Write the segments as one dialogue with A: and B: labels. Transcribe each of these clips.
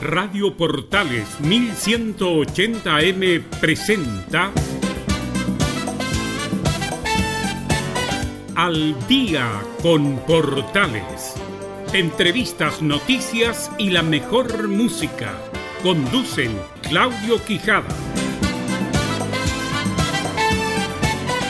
A: Radio Portales 1180M presenta Al día con Portales. Entrevistas, noticias y la mejor música. Conducen Claudio Quijada.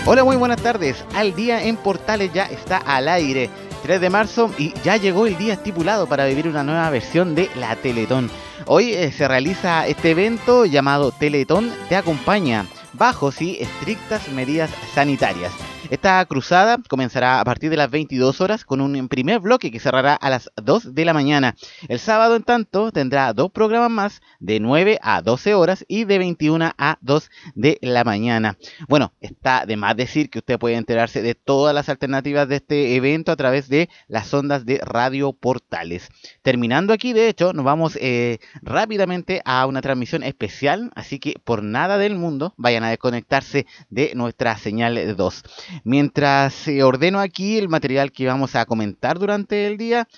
B: Hola, muy buenas tardes. Al día en Portales ya está al aire. 3 de marzo y ya llegó el día estipulado para vivir una nueva versión de la Teletón. Hoy eh, se realiza este evento llamado Teletón Te Acompaña, bajo sí estrictas medidas sanitarias. Esta cruzada comenzará a partir de las 22 horas con un primer bloque que cerrará a las 2 de la mañana. El sábado, en tanto, tendrá dos programas más de 9 a 12 horas y de 21 a 2 de la mañana. Bueno, está de más decir que usted puede enterarse de todas las alternativas de este evento a través de las ondas de Radio Portales. Terminando aquí, de hecho, nos vamos eh, rápidamente a una transmisión especial, así que por nada del mundo vayan a desconectarse de nuestra señal 2. Mientras ordeno aquí el material que vamos a comentar durante el día,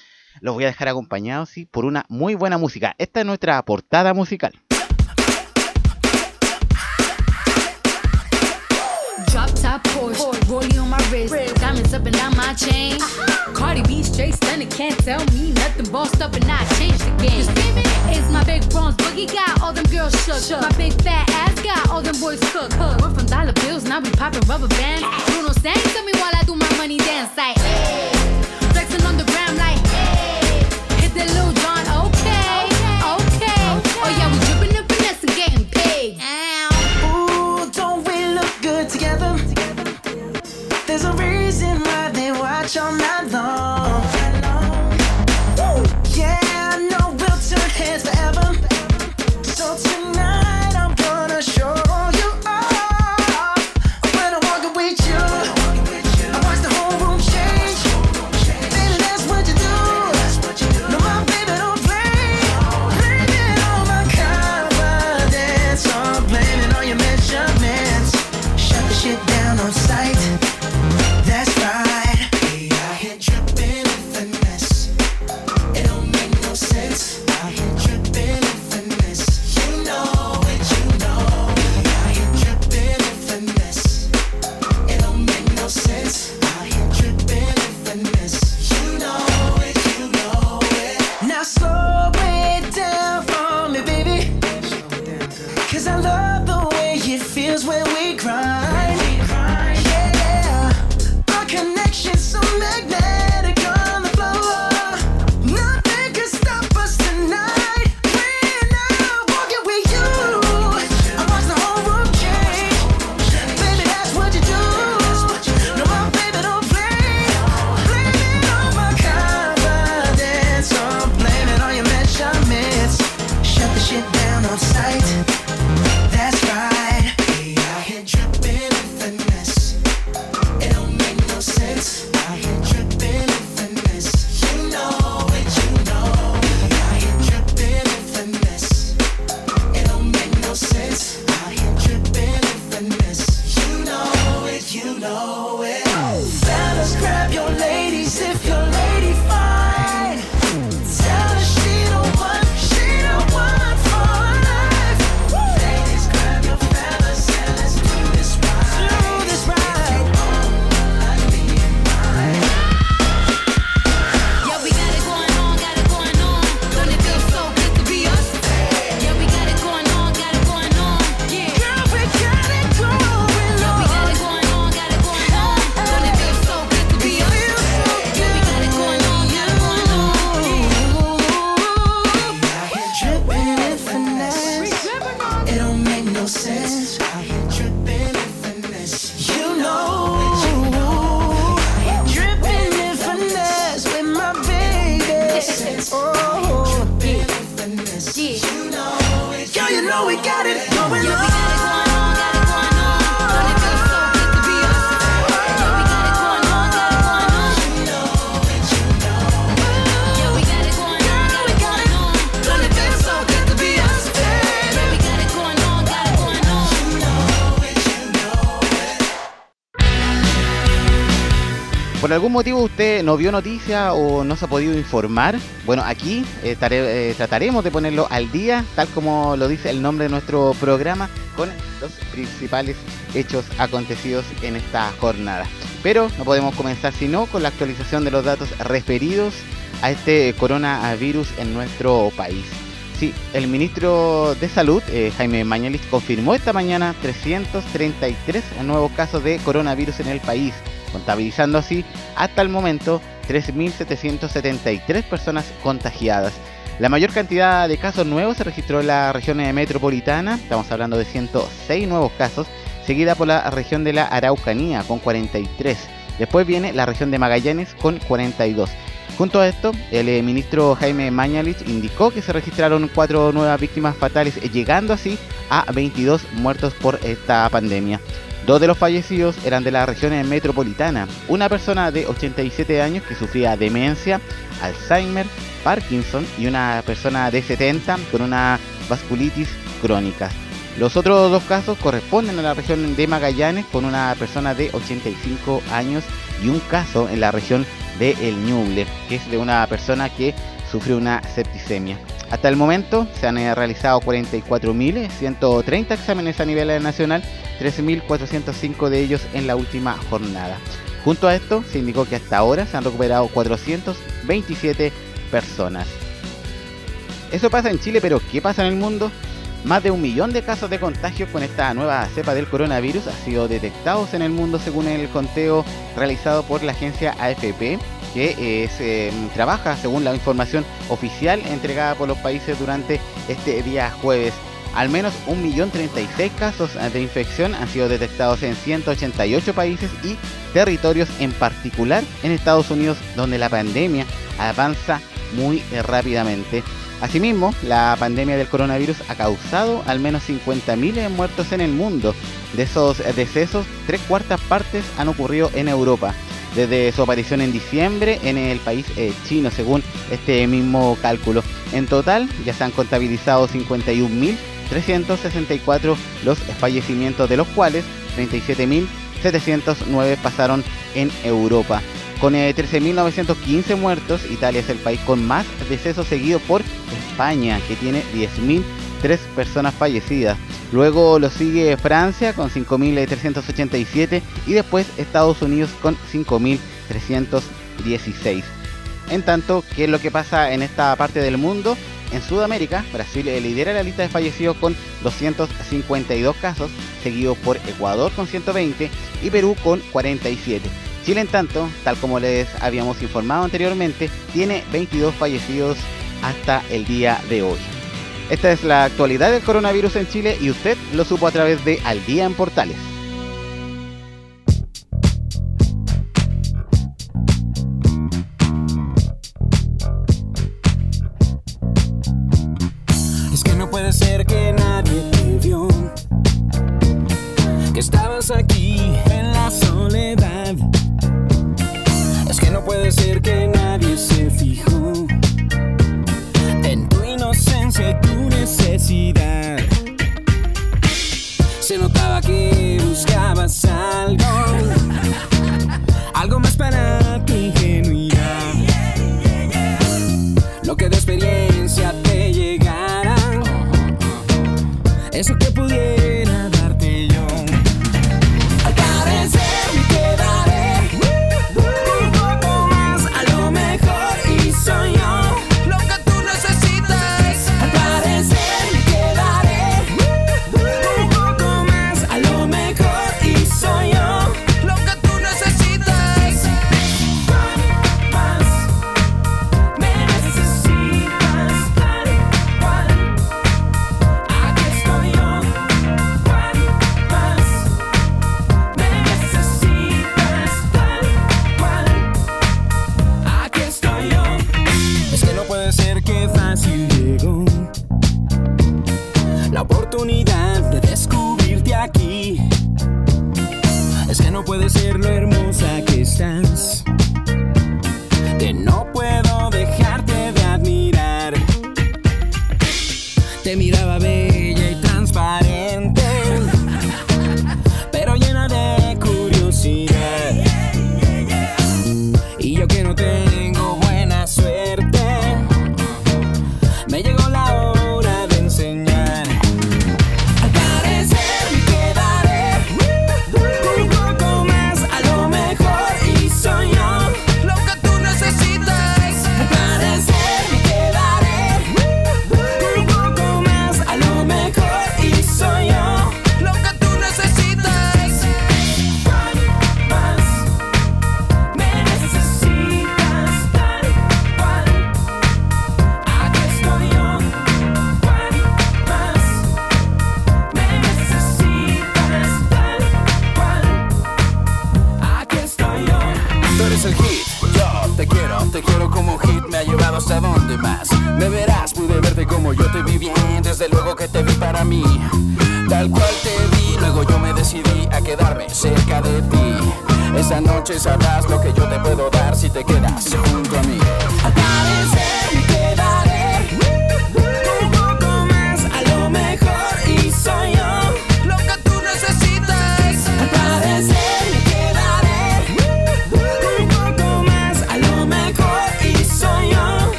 B: los voy a dejar acompañados ¿sí? por una muy buena música. Esta es nuestra portada musical. Diamonds up and down my chain. Cardi B straight stunning, can't tell me nothing. Bossed up and I changed the game. It's my big bronze boogie got all them girls shook. My big fat ass got all them boys cooked. We're from dollar bills, now we popping rubber bands. Bruno sang to me while I do my money dance like. Hey. Flexing on the gram like. Hey. Hit that little John,
C: algún motivo usted no vio noticia o no se ha podido informar, bueno, aquí eh, eh, trataremos de ponerlo al día, tal como lo dice el nombre de nuestro programa, con los principales hechos acontecidos en esta jornada. Pero no podemos comenzar sino con la actualización de los datos referidos a este coronavirus en nuestro país. Sí, el ministro de Salud, eh, Jaime Mañalich, confirmó esta mañana 333 nuevos casos de coronavirus en el país, contabilizando así hasta el momento 3.773 personas contagiadas. La mayor cantidad de casos nuevos se registró en la región metropolitana, estamos hablando de 106 nuevos casos, seguida por la región de la Araucanía con 43. Después viene la región de Magallanes con 42. Junto a esto, el eh, ministro Jaime Mañalich indicó que se registraron cuatro nuevas víctimas fatales, llegando así a 22 muertos por esta pandemia. Dos de los fallecidos eran de la región metropolitana. Una persona de 87 años que sufría demencia, Alzheimer, Parkinson y una persona de 70 con una vasculitis crónica. Los otros dos casos corresponden a la región de Magallanes con una persona de 85 años y un caso en la región de El Ñuble, que es de una persona que sufrió una septicemia. Hasta el momento se han eh, realizado 44.130 exámenes a nivel nacional, 13.405 de ellos en la última jornada. Junto a esto, se indicó que hasta ahora se han recuperado 427 personas. Eso pasa en Chile, pero ¿qué pasa en el mundo? Más de un millón de casos de contagio con esta nueva cepa del coronavirus han sido detectados en el mundo según el conteo realizado por la agencia AFP, que eh, se, mm, trabaja según la información oficial entregada por los países durante este día jueves. Al menos 1.036 casos de infección han sido detectados en 188 países y territorios, en particular en Estados Unidos, donde la pandemia avanza muy eh, rápidamente. Asimismo, la pandemia del coronavirus ha causado al menos 50.000 muertos en el mundo. De esos eh, decesos, tres cuartas partes han ocurrido en Europa, desde su aparición en diciembre en el país eh, chino, según este mismo cálculo. En total, ya se han contabilizado 51.364 los fallecimientos, de los cuales 37.709 pasaron en Europa. Con eh, 13.915 muertos, Italia es el país con más decesos seguido por España, que tiene 10.003 personas fallecidas. Luego lo sigue Francia con 5.387 y después Estados Unidos con 5.316. En tanto, ¿qué es lo que pasa en esta parte del mundo? En Sudamérica, Brasil lidera la lista de fallecidos con 252 casos, seguido por Ecuador con 120 y Perú con 47. Chile, en tanto, tal como les habíamos informado anteriormente, tiene 22 fallecidos hasta el día de hoy. Esta es la actualidad del coronavirus en Chile y usted lo supo a través de Al Día en Portales.
D: Para mí. Tal cual te vi, luego yo me decidí a quedarme cerca de ti. Esa noche sabrás lo que yo te puedo dar si te quedas junto a mí.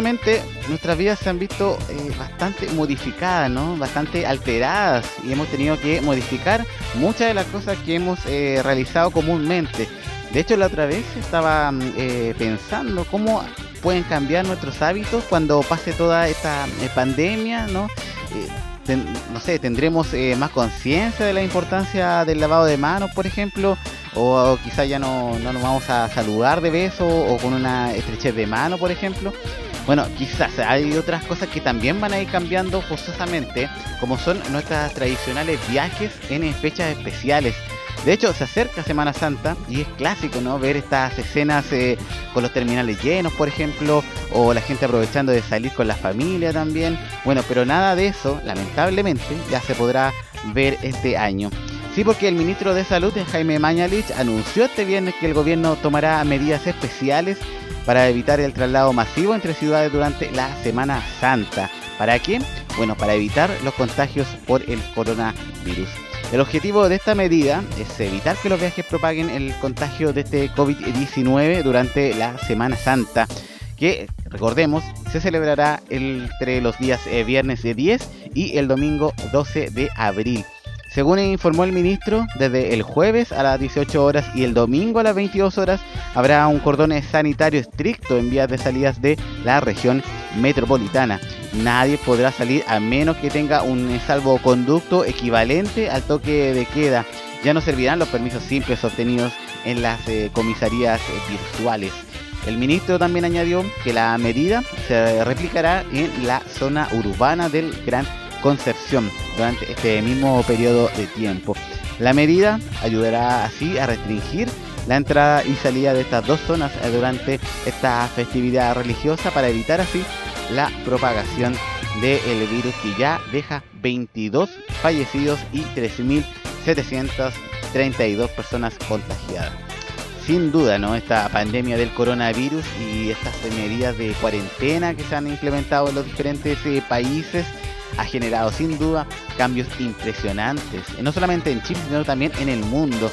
C: Nuestras vidas se han visto eh, bastante modificadas, ¿no? Bastante alteradas y hemos tenido que modificar muchas de las cosas que hemos eh, realizado comúnmente. De hecho, la otra vez estaba mm, eh, pensando cómo pueden cambiar nuestros hábitos cuando pase toda esta pandemia, ¿no? No sé, tendremos más conciencia de la importancia del lavado de manos, por ejemplo, o, quizás ya no, no nos vamos a saludar de beso o con una estrechez de mano, por ejemplo. Bueno, quizás hay otras cosas que también van a ir cambiando forzosamente, como son nuestras tradicionales viajes en fechas especiales. De hecho, se acerca Semana Santa y es clásico, ¿no? Ver estas escenas eh, con los terminales llenos, por ejemplo, o la gente aprovechando de salir con la familia también. Bueno, pero nada de eso, lamentablemente, ya se podrá ver este año. Sí, porque el ministro de Salud, Jaime Mañalich, anunció este viernes que el gobierno tomará medidas especiales para evitar el traslado masivo entre ciudades durante la Semana Santa. ¿Para qué? Bueno, para evitar los contagios por el coronavirus. El objetivo de esta medida es evitar que los viajes propaguen el contagio de este COVID-19 durante la Semana Santa, que recordemos se celebrará entre los días eh, viernes de 10 y el domingo 12 de abril. Según informó el ministro, desde el jueves a las 18 horas y el domingo a las 22 horas habrá un cordón sanitario estricto en vías de salidas de la región metropolitana. Nadie podrá salir a menos que tenga un salvoconducto equivalente al toque de queda. Ya no servirán los permisos simples obtenidos en las eh, comisarías eh, virtuales. El ministro también añadió que la medida se replicará en la zona urbana del Gran Concepción durante este mismo periodo de tiempo. La medida ayudará así a restringir la entrada y salida de estas dos zonas durante esta festividad religiosa para evitar así la propagación del virus que ya deja 22 fallecidos y 13.732 personas contagiadas. Sin duda, ¿no? Esta pandemia del coronavirus y estas medidas de cuarentena que se han implementado en los diferentes eh, países ha generado sin duda cambios impresionantes, eh, no solamente en Chile, sino también en el mundo.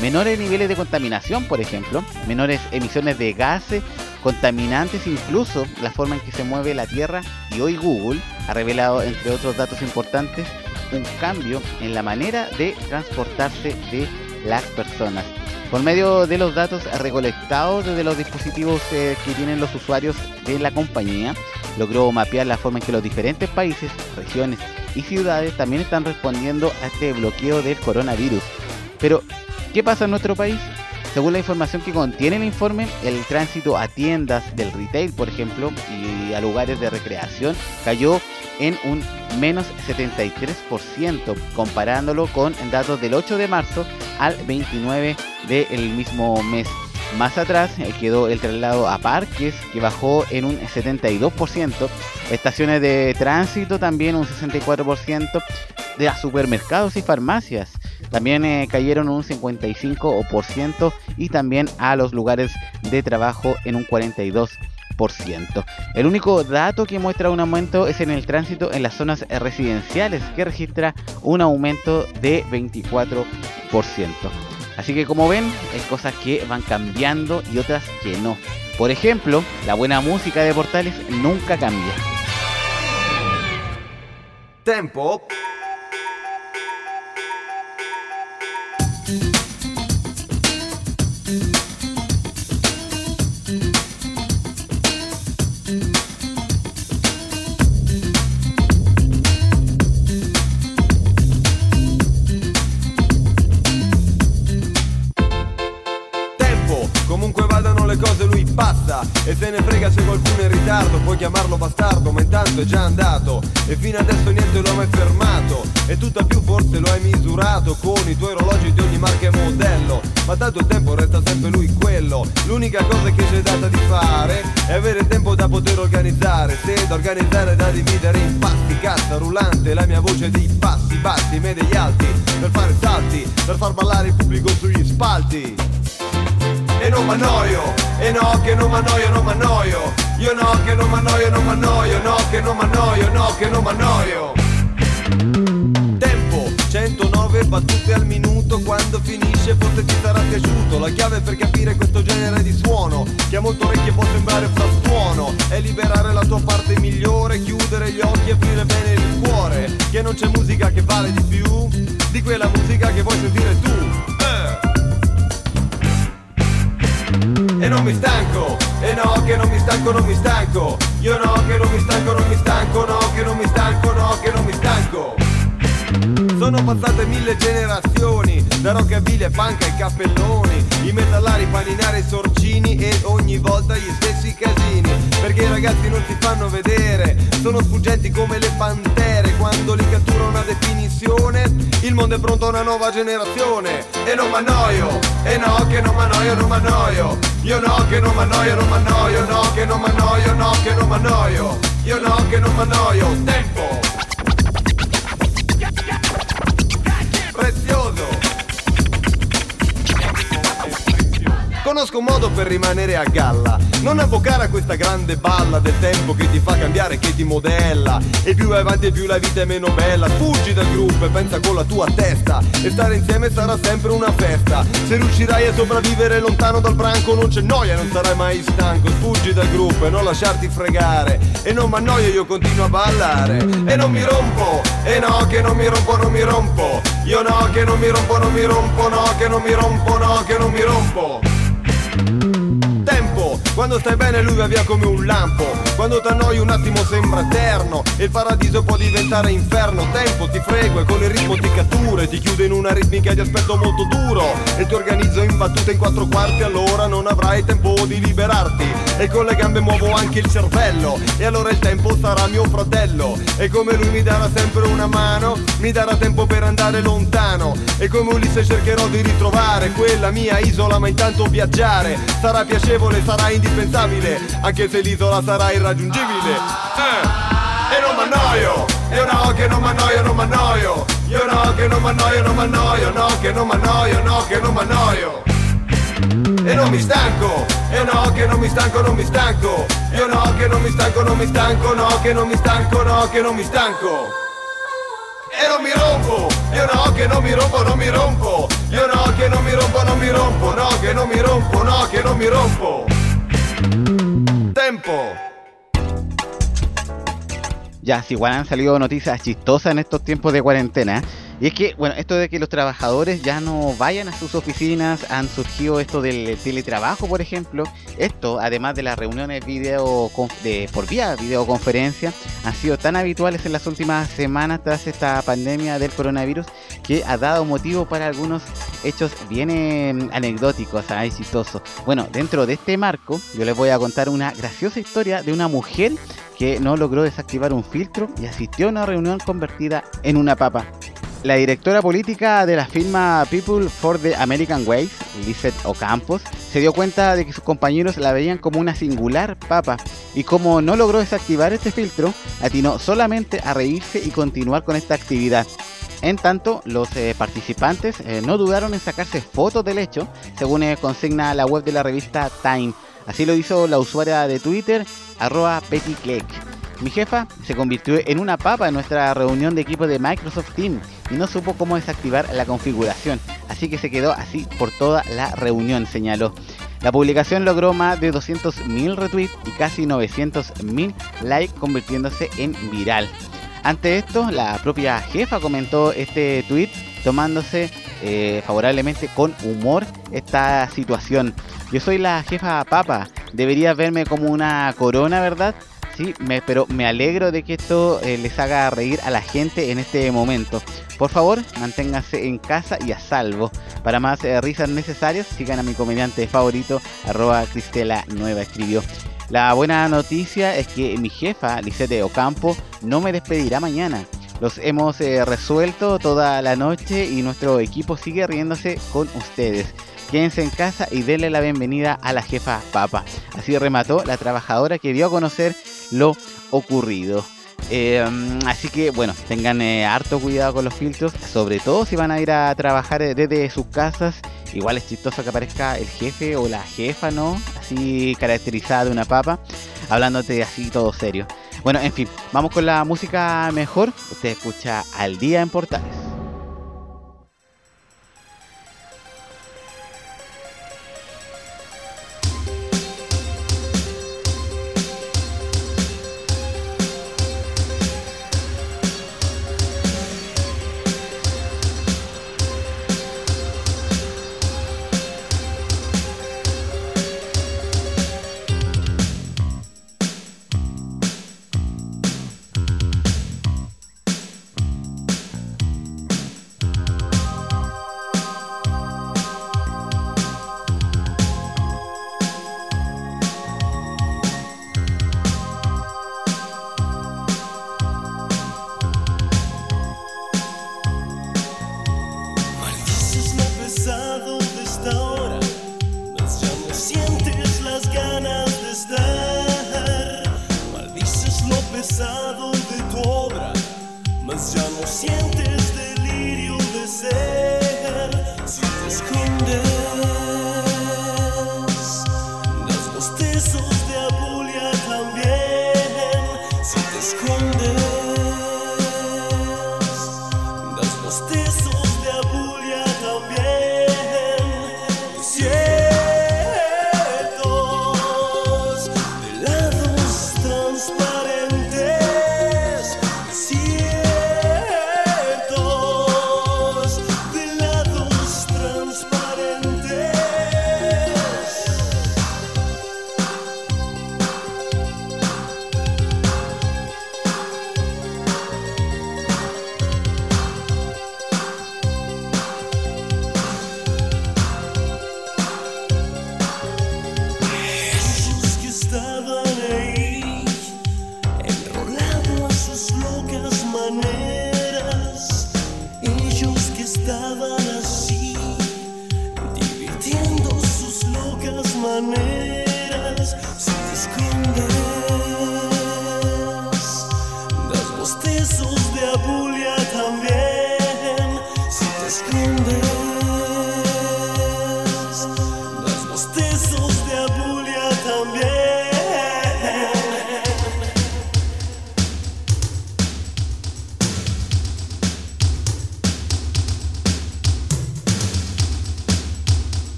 C: Menores niveles de contaminación, por ejemplo, menores emisiones de gases, contaminantes, incluso la forma en que se mueve la Tierra. Y hoy Google ha revelado, entre otros datos importantes, un cambio en la manera de transportarse de las personas. Por medio de los datos recolectados desde los dispositivos eh, que tienen los usuarios de la compañía, logró mapear la forma en que los diferentes países, regiones y ciudades también están respondiendo a este bloqueo del coronavirus. Pero, ¿qué pasa en nuestro país? Según la información que contiene el informe, el tránsito a tiendas del retail, por ejemplo, y a lugares de recreación cayó en un menos 73%, comparándolo con datos del 8 de marzo al 29 del mismo mes. Más atrás eh, quedó el traslado a parques, que bajó en un 72%, estaciones de tránsito también un 64%, de supermercados y farmacias también eh, cayeron un 55% y también a los lugares de trabajo en un 42%. El único dato que muestra un aumento es en el tránsito en las zonas residenciales, que registra un aumento de 24%. Así que como ven, hay cosas que van cambiando y otras que no. Por ejemplo, la buena música de Portales nunca cambia.
E: Tempo. E se ne frega se qualcuno è in ritardo Puoi chiamarlo bastardo ma intanto è già andato. E fino adesso niente lo ha mai fermato. E tutta più forse lo hai misurato Con i tuoi orologi di ogni marca e modello. Ma tanto il tempo resta sempre lui quello. L'unica cosa che c'è data di fare È avere tempo da poter organizzare. Se da organizzare da dividere in pasti Cassa rullante, la mia voce di passi bassi Me degli alti, per fare salti Per far ballare il pubblico sugli spalti e non m'annoio, e no che non m'annoio, non m'annoio, io no che non m'annoio, non m'annoio, no che non m'annoio, no che non m'annoio. Tempo, 109 battute al minuto, quando finisce forse ti sarà piaciuto, la chiave per capire questo genere di suono, che a molte orecchie può sembrare frastuono, è liberare la tua parte migliore, chiudere gli occhi e aprire bene il cuore, che non c'è musica che vale di più, di quella musica che vuoi sentire tu. Eh. E non mi stanco, e no che non mi stanco, non mi stanco. Io no che non mi stanco, non mi stanco, no che non mi stanco, no che non mi stanco sono passate mille generazioni, da rockabilly e punk ai cappelloni, i metallari, paninari, i sorcini e ogni volta gli stessi casini. Perché i ragazzi non si fanno vedere, sono sfuggenti come le pantere, quando li cattura una definizione, il mondo è pronto a una nuova generazione. E non m'annoio, e no che non m'annoio, non m'annoio, io no che non m'annoio, non m'annoio, no che non m'annoio, no che non m'annoio, io no che non m'annoio, tempo! Prezioso. Conosco un modo per rimanere a galla, non avvocare a questa grande balla del tempo che ti fa cambiare, che ti modella. E più vai avanti e più la vita è meno bella. Fuggi dal gruppo e pensa con la tua testa. E stare insieme sarà sempre una festa. Se riuscirai a sopravvivere lontano dal branco non c'è noia, non sarai mai stanco. Fuggi dal gruppo e non lasciarti fregare. E non mi annoio, io continuo a ballare. E non mi rompo, e no che non mi rompo, non mi rompo. Io no che non mi rompo, non mi rompo, no che non mi rompo, no che non mi rompo. Quando stai bene lui va via come un lampo. Quando t'annoi un attimo sembra eterno E il paradiso può diventare inferno. Tempo, ti frego e con il ritmo ti catture Ti chiude in una ritmica di aspetto molto duro. E ti organizzo in battute in quattro quarti Allora non avrai tempo di liberarti. E con le gambe muovo anche il cervello E allora il tempo sarà mio fratello. E come lui mi darà sempre una mano Mi darà tempo per andare lontano. E come Ulisse cercherò di ritrovare Quella mia isola ma intanto viaggiare. Sarà piacevole, sarà indispensabile Anche se l'isola sarà irraggiungibile eh. E non m'annoio Io no che non m'annoio, non m'annoio Io no che non m'annoio, non m'annoio No che non m'annoio, no che non m'annoio e non mi stanco, e no che non mi stanco, non mi stanco Io no che non mi stanco, non mi stanco, no che non mi stanco, no che non mi stanco E non mi rompo, io no che non mi rompo, non mi rompo Io no che non mi rompo, non mi rompo, no che non mi rompo, no che non mi rompo Tempo
C: Ya, si igual han salido noticias chistosas en estos tiempos de cuarentena. Y es que, bueno, esto de que los trabajadores ya no vayan a sus oficinas, han surgido esto del teletrabajo, por ejemplo. Esto, además de las reuniones video de, por vía videoconferencia, han sido tan habituales en las últimas semanas tras esta pandemia del coronavirus que ha dado motivo para algunos hechos bien eh, anecdóticos, ¿sabes? chistosos. Bueno, dentro de este marco, yo les voy a contar una graciosa historia de una mujer que no logró desactivar un filtro y asistió a una reunión convertida en una papa. La directora política de la firma People for the American Way, Lizeth Ocampos, se dio cuenta de que sus compañeros la veían como una singular papa y como no logró desactivar este filtro, atinó solamente a reírse y continuar con esta actividad. En tanto, los eh, participantes eh, no dudaron en sacarse fotos del hecho, según eh, consigna la web de la revista Time. Así lo hizo la usuaria de Twitter, arroba Betty Clegg. Mi jefa se convirtió en una papa en nuestra reunión de equipo de Microsoft Teams y no supo cómo desactivar la configuración, así que se quedó así por toda la reunión, señaló. La publicación logró más de 200.000 retweets y casi 900.000 likes, convirtiéndose en viral. Ante esto, la propia jefa comentó este tweet tomándose eh, favorablemente con humor esta situación. Yo soy la jefa papa, deberías verme como una corona, ¿verdad? Sí, me, pero me alegro de que esto eh, les haga reír a la gente en este momento. Por favor, manténganse en casa y a salvo. Para más eh, risas necesarias, sigan a mi comediante favorito, arroba Cristela Nueva escribió. La buena noticia es que mi jefa, Lisette Ocampo, no me despedirá mañana. Los hemos eh, resuelto toda la noche y nuestro equipo sigue riéndose con ustedes. Quédense en casa y denle la bienvenida a la jefa Papa. Así remató la trabajadora que dio a conocer lo ocurrido. Eh, así que bueno, tengan eh, harto cuidado con los filtros, sobre todo si van a ir a trabajar eh, desde sus casas. Igual es chistoso que aparezca el jefe o la jefa, ¿no? Así caracterizada de una papa, hablándote así todo serio. Bueno, en fin, vamos con la música mejor. Usted escucha al día en Portales.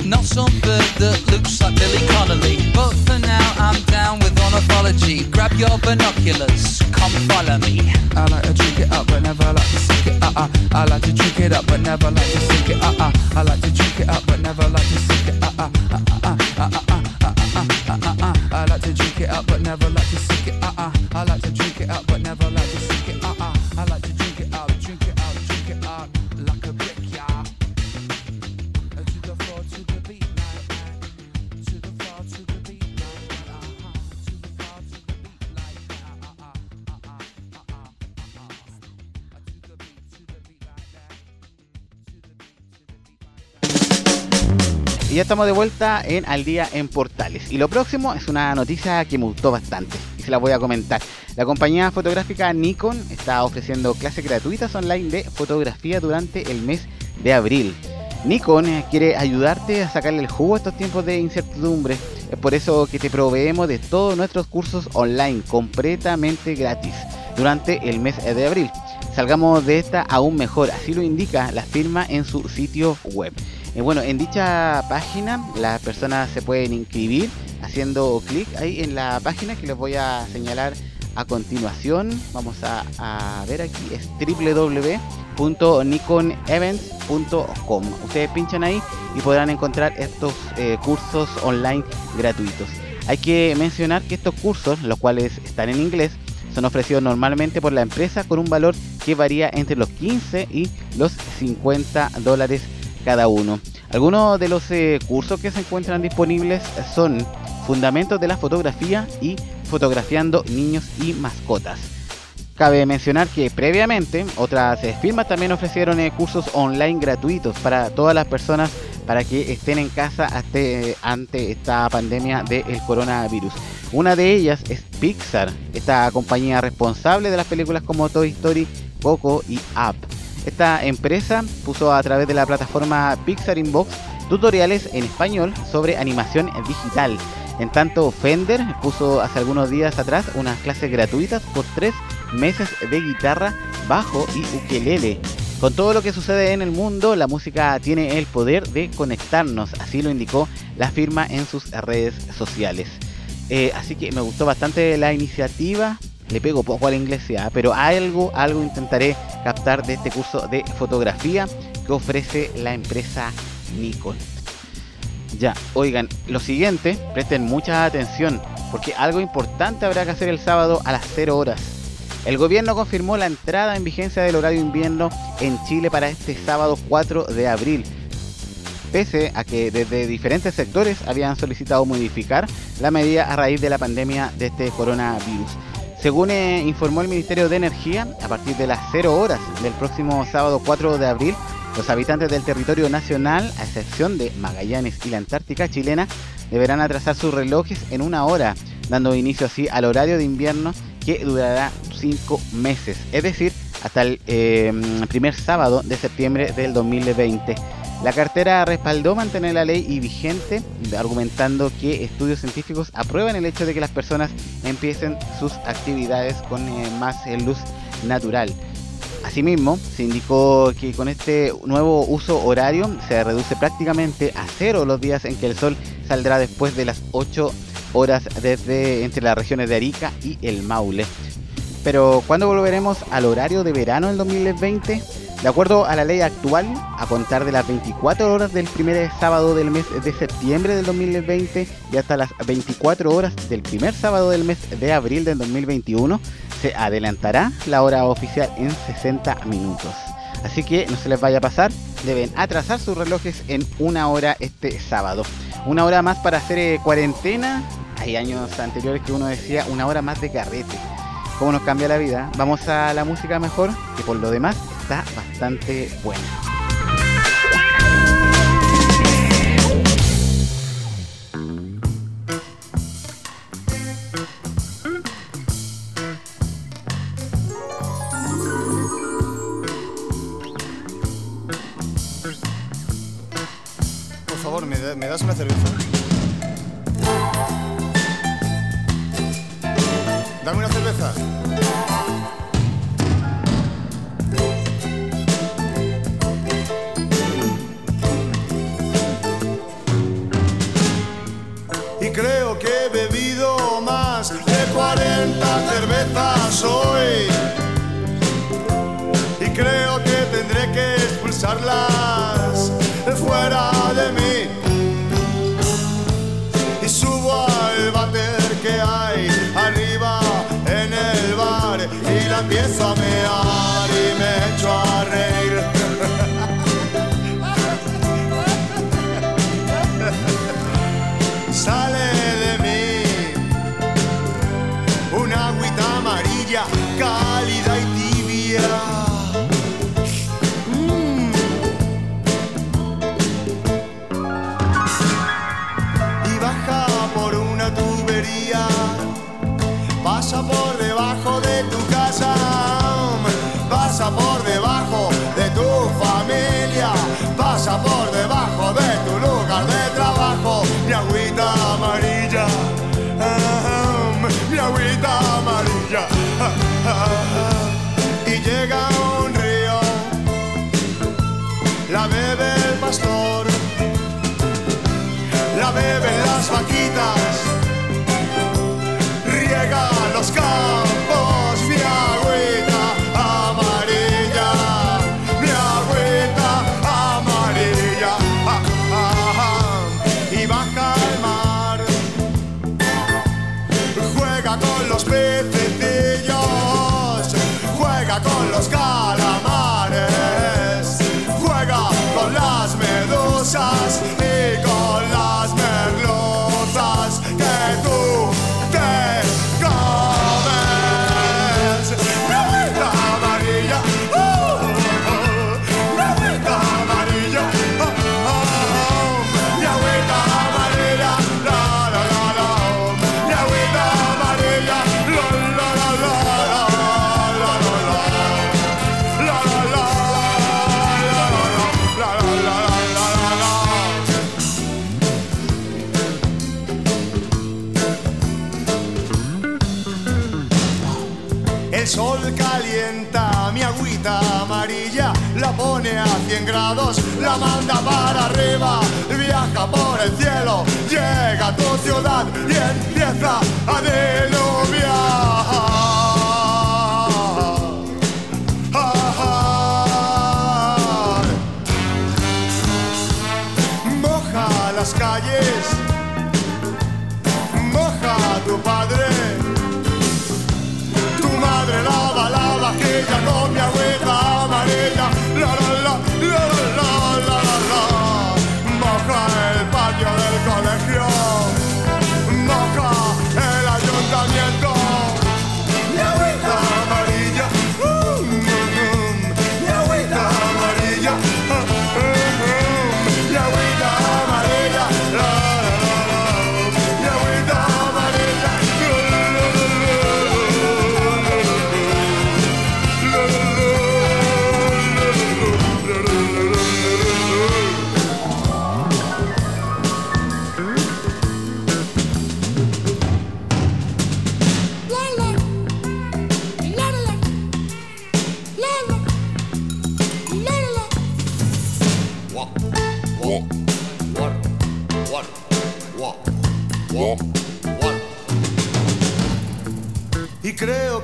F: Not some bird that looks like Billy Connolly. But for now, I'm down with ornithology. Grab your binoculars, come follow me. I like to drink it up, but never like to sink it. Uh uh. I like to drink it up, but never like to sink it. Uh uh. I like to drink it up, but never.
C: Estamos de vuelta en Al Día en Portales. Y lo próximo es una noticia que me gustó bastante y se la voy a comentar. La compañía fotográfica Nikon está ofreciendo clases gratuitas online de fotografía durante el mes de abril. Nikon quiere ayudarte a sacarle el jugo a estos tiempos de incertidumbre. Es por eso que te proveemos de todos nuestros cursos online completamente gratis durante el mes de abril. Salgamos de esta aún mejor, así lo indica la firma en su sitio web. Eh, bueno, en dicha página las personas se pueden inscribir haciendo clic ahí en la página que les voy a señalar a continuación. Vamos a, ver aquí, es www.nikonevents.com. Ustedes pinchan ahí y podrán encontrar estos eh, cursos online gratuitos. Hay que mencionar que estos cursos, los cuales están en inglés, son ofrecidos normalmente por la empresa con un valor que varía entre los 15 y los 50 dólares cada uno. Algunos de los eh, cursos que se encuentran disponibles son Fundamentos de la Fotografía y Fotografiando Niños y Mascotas. Cabe mencionar que previamente otras eh, firmas también ofrecieron eh, cursos online gratuitos para todas las personas para que estén en casa eh, ante esta pandemia del coronavirus. Una de ellas es Pixar, esta compañía responsable de las películas como Toy Story, Coco y Up. Esta empresa puso a través de la plataforma Pixar Inbox tutoriales en español sobre animación digital. En tanto, Fender puso hace algunos días atrás unas clases gratuitas por tres meses de guitarra, bajo y ukelele. Con todo lo que sucede en el mundo, la música tiene el poder de conectarnos, así lo indicó la firma en sus redes sociales. Eh, así que me gustó bastante la iniciativa, le pego poco al inglés ya, pero algo, algo intentaré captar de este curso de fotografía que ofrece la empresa Nikon. Ya, oigan, lo siguiente, presten mucha atención, porque algo importante habrá que hacer el sábado a las 0 horas. El gobierno confirmó la entrada en vigencia del horario invierno en Chile para este sábado 4 de abril, pese a que desde diferentes sectores habían solicitado modificar la medida a raíz de la pandemia de este coronavirus. Según eh, informó el Ministerio de Energía, a partir de las 0 horas del próximo sábado 4 de abril, los habitantes del territorio nacional, a excepción de Magallanes y la Antártica chilena, deberán atrasar sus relojes en una hora, dando inicio así al horario de invierno que durará 5 meses, es decir, hasta el eh, primer sábado de septiembre del 2020. La cartera respaldó mantener la ley y vigente, argumentando que estudios científicos aprueban el hecho de que las personas empiecen sus actividades con eh, más eh, luz natural. Asimismo, se indicó que con este nuevo uso horario se reduce prácticamente a cero los días en que el sol saldrá después de las 8 horas desde entre las regiones de Arica y el Maule. Pero ¿cuándo volveremos al horario de verano en 2020? De acuerdo a la ley actual, a contar de las 24 horas del primer sábado del mes de septiembre del 2020 y hasta las 24 horas del primer sábado del mes de abril del 2021, se adelantará la hora oficial en 60 minutos. Así que no se les vaya a pasar, deben atrasar sus relojes en una hora este sábado. Una hora más para hacer eh, cuarentena. Hay años anteriores que uno decía una hora más de carrete. ¿Cómo nos cambia la vida? Vamos a la música mejor, que por lo demás está bastante buena.
E: Por favor, ¿me, me das una cerveza? Dame una cerveza. Expulsarlas fuera de mí. Y subo al váter que hay arriba en el bar y la empiezo a mear y me
G: beben las vaquitas, riega los campos, pone a 100 grados, la manda para arriba, viaja por el cielo, llega a tu ciudad y empieza a diluviar.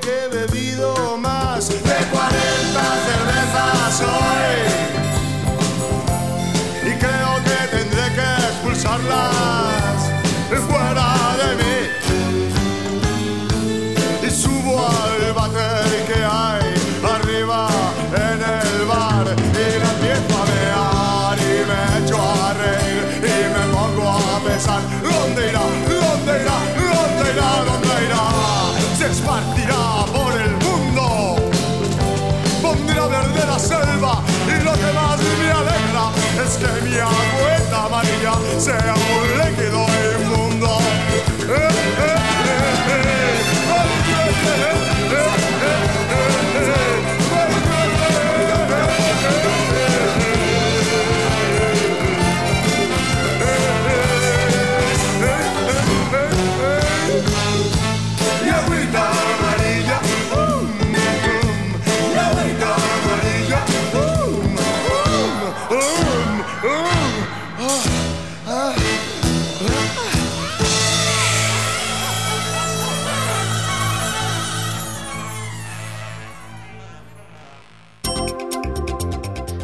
G: He bebido más de 40 cervezas hoy.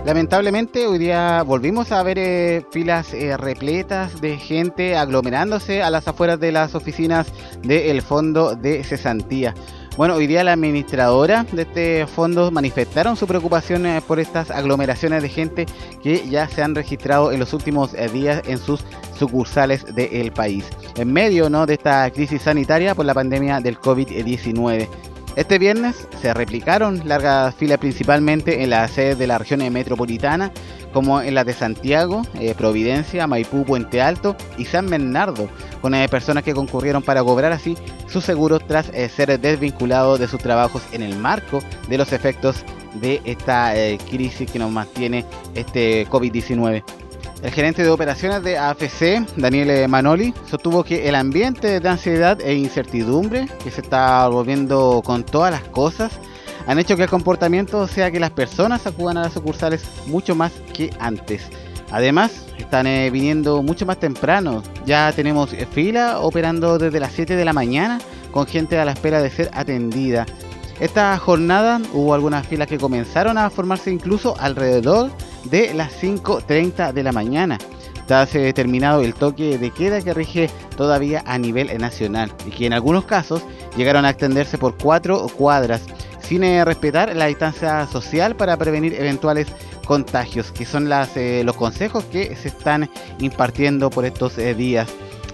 C: Lamentablemente hoy día volvimos a ver eh, filas eh, repletas de gente aglomerándose a las afueras de las oficinas del fondo de cesantía. Bueno, hoy día la administradora de este fondo manifestaron su preocupación eh, por estas aglomeraciones de gente que ya se han registrado en los últimos días en sus sucursales del país. En medio ¿no? de esta crisis sanitaria por la pandemia del COVID-19. Este viernes se replicaron largas filas principalmente en las sedes de la región metropolitana, como en las de Santiago, eh, Providencia, Maipú, Puente Alto y San Bernardo, con eh, personas que concurrieron para cobrar así sus seguros tras eh, ser desvinculados de sus trabajos en el marco de los efectos de esta eh, crisis que nos mantiene este COVID-19. El gerente de operaciones de AFC, Daniel eh, Manoli, sostuvo que el ambiente de ansiedad e incertidumbre que se está volviendo con todas las cosas han hecho que el comportamiento sea que las personas acudan a las sucursales mucho más que antes. Además, están eh, viniendo mucho más temprano. Ya tenemos eh, fila operando desde las 7 de la mañana con gente a la espera de ser atendida. Esta jornada hubo algunas filas que comenzaron a formarse incluso alrededor de las 5.30 de la mañana. Tras eh, terminado el toque de queda que rige todavía a nivel nacional y que en algunos casos llegaron a extenderse por cuatro cuadras sin eh, respetar la distancia social para prevenir eventuales contagios, que son eh, los consejos que se están impartiendo por estos eh, días.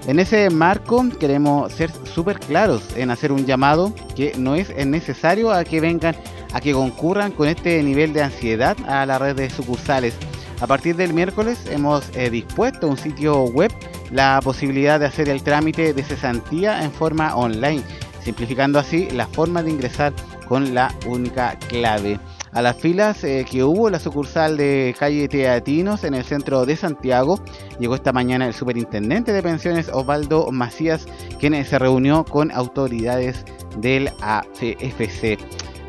C: En ese marco queremos ser súper claros en hacer un llamado que no es necesario a que vengan, a que concurran con este nivel de ansiedad a la red de sucursales. A partir del miércoles hemos eh, dispuesto un sitio web la posibilidad de hacer el trámite de cesantía en forma online, simplificando así la forma de ingresar con la única clave. A las filas eh, que hubo la sucursal de calle Teatinos en el centro de Santiago, llegó esta mañana el superintendente de pensiones Osvaldo Macías, quien eh, se reunió con autoridades del AFC.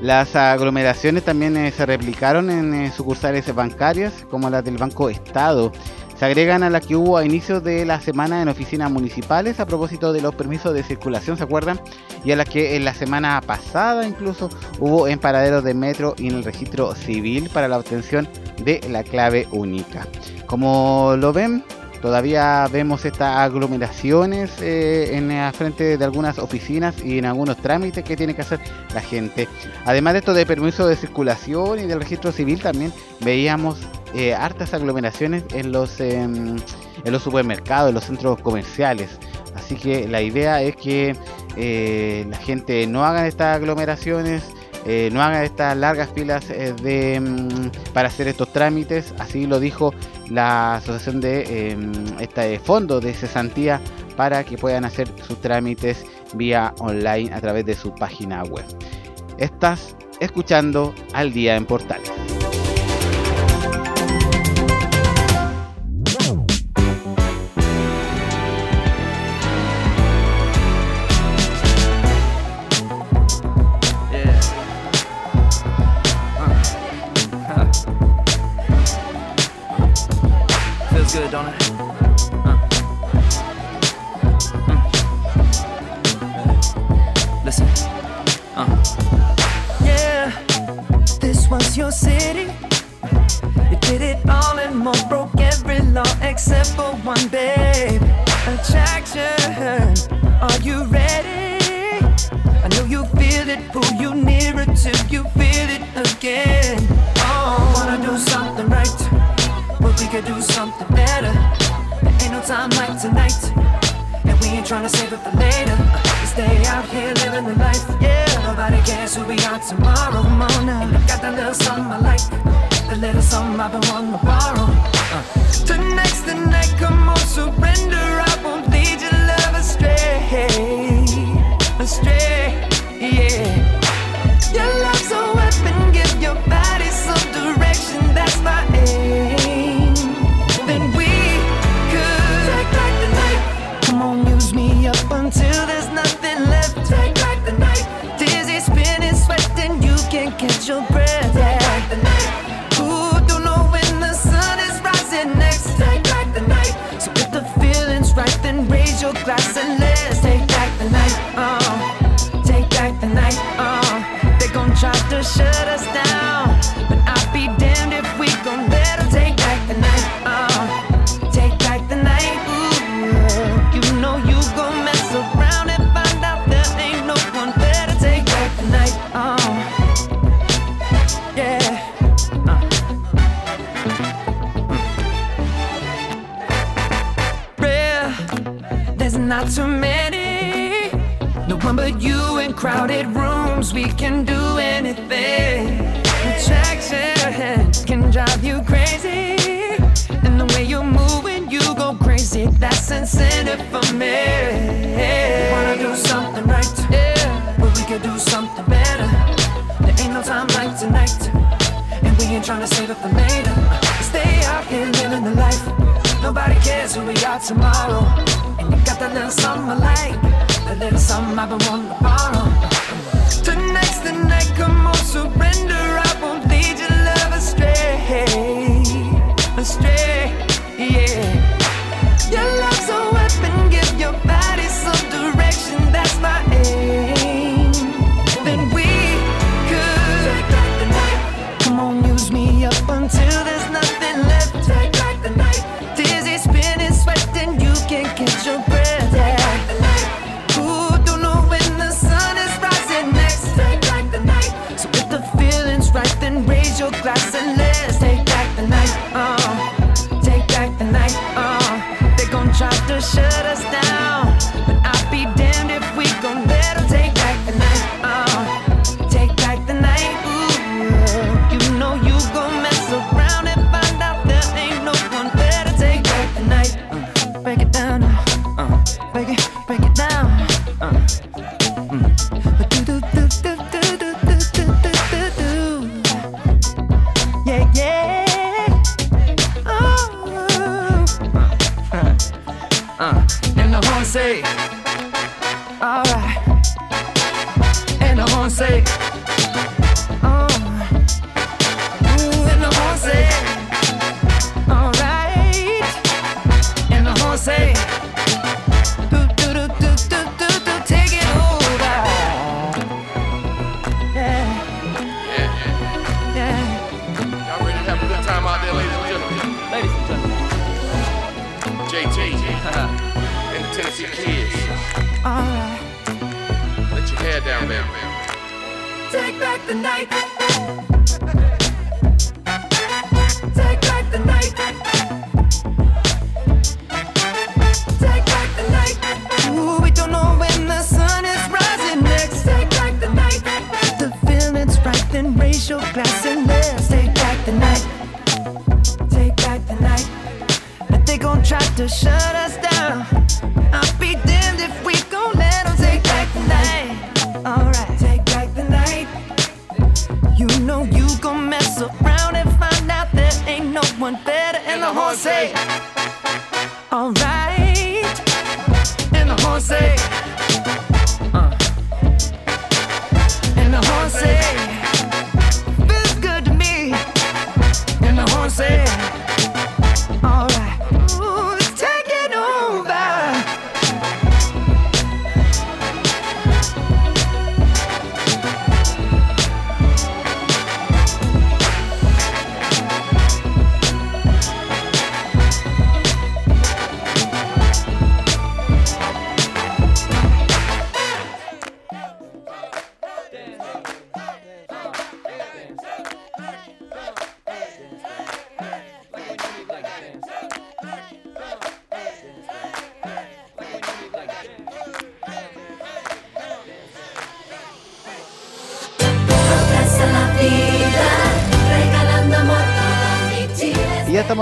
C: Las aglomeraciones también eh, se replicaron en eh, sucursales bancarias como las del Banco Estado. Se agregan a las que hubo a inicios de la semana en oficinas municipales a propósito de los permisos de circulación, ¿se acuerdan? Y a las que en la semana pasada incluso hubo en paraderos de metro y en el registro civil para la obtención de la clave única. Como lo ven, todavía vemos estas aglomeraciones eh, en la frente de algunas oficinas y en algunos trámites que tiene que hacer la gente. Además de esto de permiso de circulación y del registro civil, también veíamos eh, hartas aglomeraciones en los, em, en los supermercados, en los centros comerciales. Así que la idea es que eh, la gente no haga estas aglomeraciones, eh, no haga estas largas filas eh, de, mm, para hacer estos trámites. Así lo dijo la asociación de em, este fondo de cesantía para que puedan hacer sus trámites vía online a través de su página web. Estás escuchando al día en Portales.
H: Your city. You did it all and more, broke every law except for one, babe. Attraction, are you ready? I know you feel it, pull you nearer till you feel it again. Oh, wanna do something right, but we could do something better. There ain't no time like tonight, and we ain't trying to save it for later. Stay out here living the life, yeah. Nobody cares who we are tomorrow. I got that little something I like, the little something I've been wanting to borrow.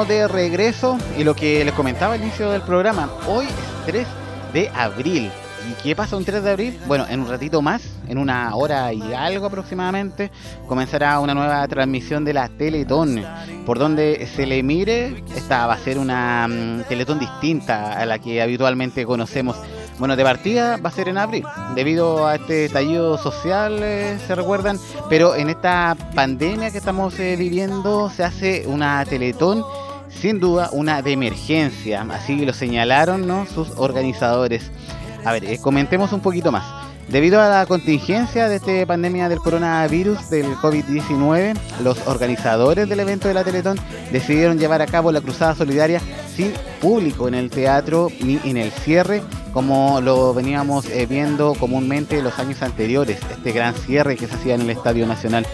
C: Estamos de regreso y lo que les comentaba al inicio del programa, hoy es 3 de abril. ¿Y qué pasa un 3 de abril? Bueno, en un ratito más, en una hora y algo aproximadamente, comenzará una nueva transmisión de la Teletón. Por donde se le mire, esta va a ser una mm, Teletón distinta a la que habitualmente conocemos. Bueno, de partida va a ser en abril, debido a este estallido social, eh, se recuerdan, pero en esta pandemia que estamos eh, viviendo se hace una Teletón sin duda una de emergencia, así lo señalaron ¿no? sus organizadores. A ver, eh, comentemos un poquito más. Debido a la contingencia de esta pandemia del coronavirus del COVID-19, los organizadores del evento de la Teletón decidieron llevar a cabo la cruzada solidaria sin público en el teatro ni en el cierre, como lo veníamos eh, viendo comúnmente los años anteriores, este gran cierre que se hacía en el Estadio Nacional.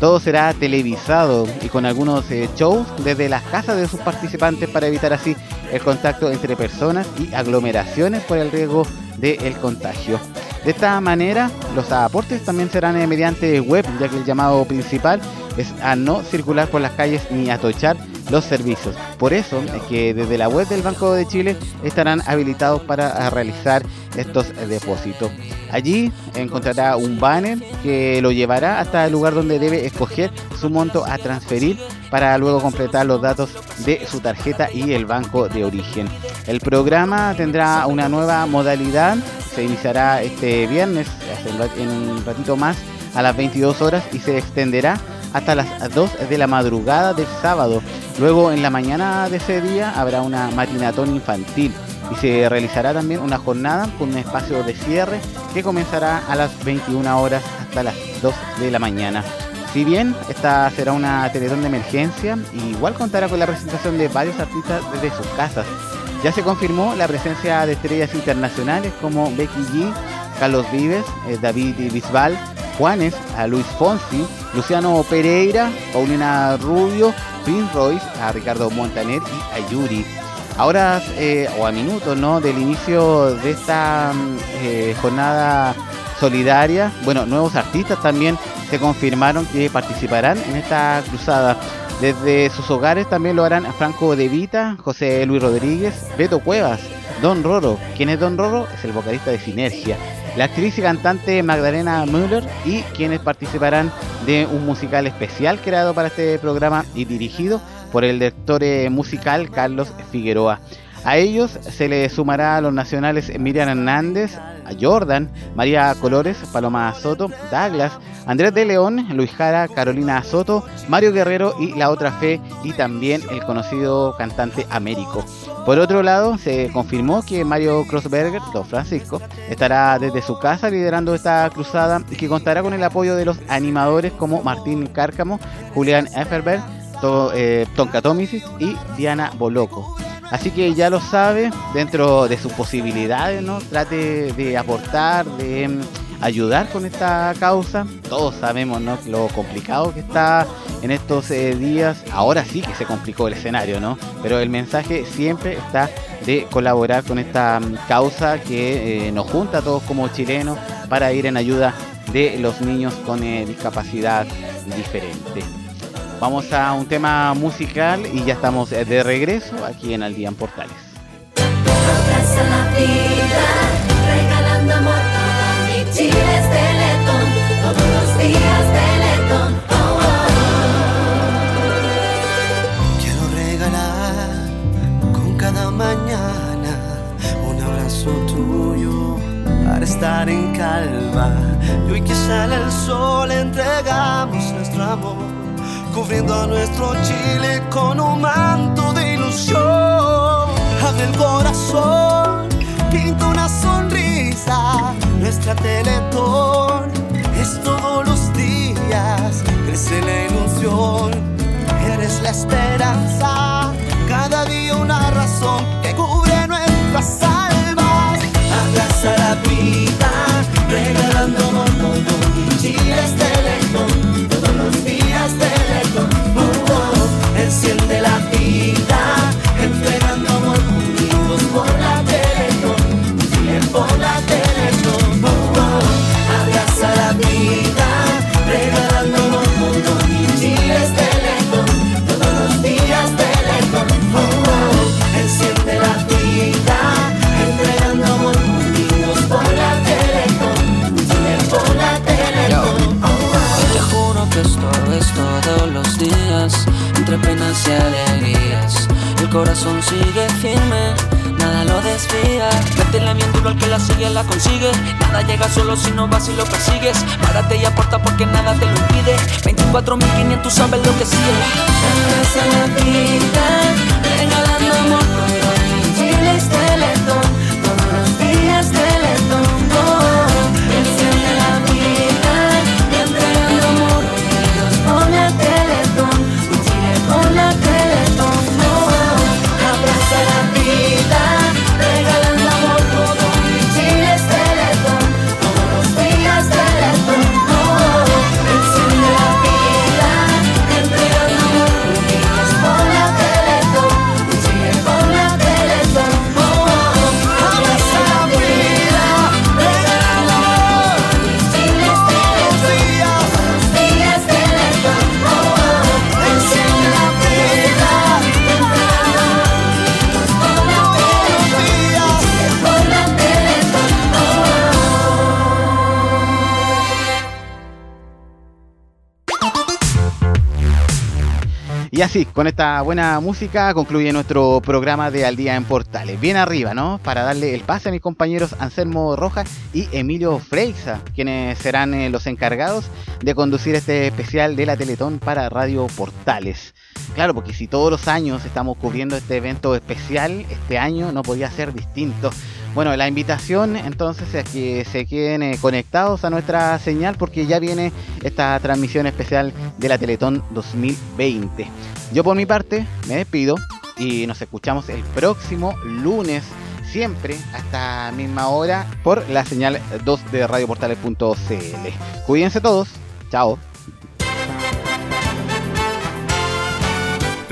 C: Todo será televisado y con algunos eh, shows desde las casas de sus participantes para evitar así el contacto entre personas y aglomeraciones por el riesgo del contagio. De esta manera, los aportes también serán eh, mediante web, ya que el llamado principal es a no circular por las calles ni a tochar los servicios. Por eso es que desde la web del Banco de Chile estarán habilitados para realizar estos depósitos. Allí encontrará un banner que lo llevará hasta el lugar donde debe escoger su monto a transferir para luego completar los datos de su tarjeta y el banco de origen. El programa tendrá una nueva modalidad, se iniciará este viernes en un ratito más a las 22 horas y se extenderá hasta las 2 de la madrugada del sábado. Luego en la mañana de ese día habrá una matinatón infantil y se realizará también una jornada con un espacio de cierre que comenzará a las 21 horas hasta las 2 de la mañana. Si bien esta será una teletón de emergencia, igual contará con la presentación de varios artistas desde sus casas. Ya se confirmó la presencia de estrellas internacionales como Becky G, Carlos Vives, eh, David Bisbal, Juanes, a Luis Fonsi, Luciano Pereira, Paulina Rubio, Prince Royce, a Ricardo Montaner y a Yuri. Ahora, eh, o a minutos, ¿no? Del inicio de esta mm, eh, jornada solidaria, bueno, nuevos artistas también se confirmaron que participarán en esta cruzada. Desde sus hogares también lo harán Franco De Vita, José Luis Rodríguez, Beto Cuevas, Don Roro. ¿Quién es Don Roro? Es el vocalista de Sinergia. La actriz y cantante Magdalena Müller y quienes participarán de un musical especial creado para este programa y dirigido por el director eh, musical Carlos Figueroa. A ellos se le sumará a los nacionales Miriam Hernández, Jordan, María Colores, Paloma Soto, Douglas, Andrés de León, Luis Jara, Carolina Soto, Mario Guerrero y La Otra Fe y también el conocido cantante Américo. Por otro lado, se confirmó que Mario Crossberger, Don Francisco, estará desde su casa liderando esta cruzada y que contará con el apoyo de los animadores como Martín Cárcamo, Julián Efferberg, To- eh, y Diana Boloco. Así que ya lo sabe, dentro de sus posibilidades, ¿no? Trate de aportar, de ayudar con esta causa. Todos sabemos, ¿no? Lo complicado que está en estos eh, días. Ahora sí que se complicó el escenario, ¿no? Pero el mensaje siempre está de colaborar con esta mm, causa que eh, nos junta a todos como chilenos para ir en ayuda de los niños con eh, discapacidad diferente. Vamos a un tema musical y ya estamos de regreso aquí en Al Portales.
B: Chile es Teletón, todos los días Teletón. Oh,
D: Quiero regalar con cada mañana un abrazo tuyo para estar en calma. Y hoy que sale el sol entregamos nuestro amor, cubriendo a nuestro Chile con un manto de ilusión. Abre el corazón, pinta una sonrisa, nuestra teletón es todos los días, crece la ilusión. Eres la esperanza, cada día una razón que cubre nuestras almas. Abraza la vida, regalando todo mi Chile es Teletón, todos los días Teletón. Oh, oh, enciende la vida,
I: entre penas y alegrías. El corazón sigue firme, nada lo desvía. Métele bien duro al que la sigue, la consigue. Nada llega solo si no vas y lo persigues. Párate y aporta porque nada te lo impide. 24.500 sabes lo que sigue.
B: Regalando amor
C: así, con esta buena música concluye nuestro programa de Al Día en Portales. Bien arriba, ¿no? Para darle el pase a mis compañeros Anselmo Rojas y Emilio Freixa, quienes serán eh, los encargados de conducir este especial de la Teletón para Radio Portales. Claro, porque si todos los años estamos cubriendo este evento especial, este año no podía ser distinto. Bueno, la invitación entonces es que se queden eh, conectados a nuestra señal porque ya viene esta transmisión especial de la Teletón 2020. Yo por mi parte me despido y nos escuchamos el próximo lunes, siempre a esta misma hora por la señal 2 de radioportales.cl. Cuídense todos, chao.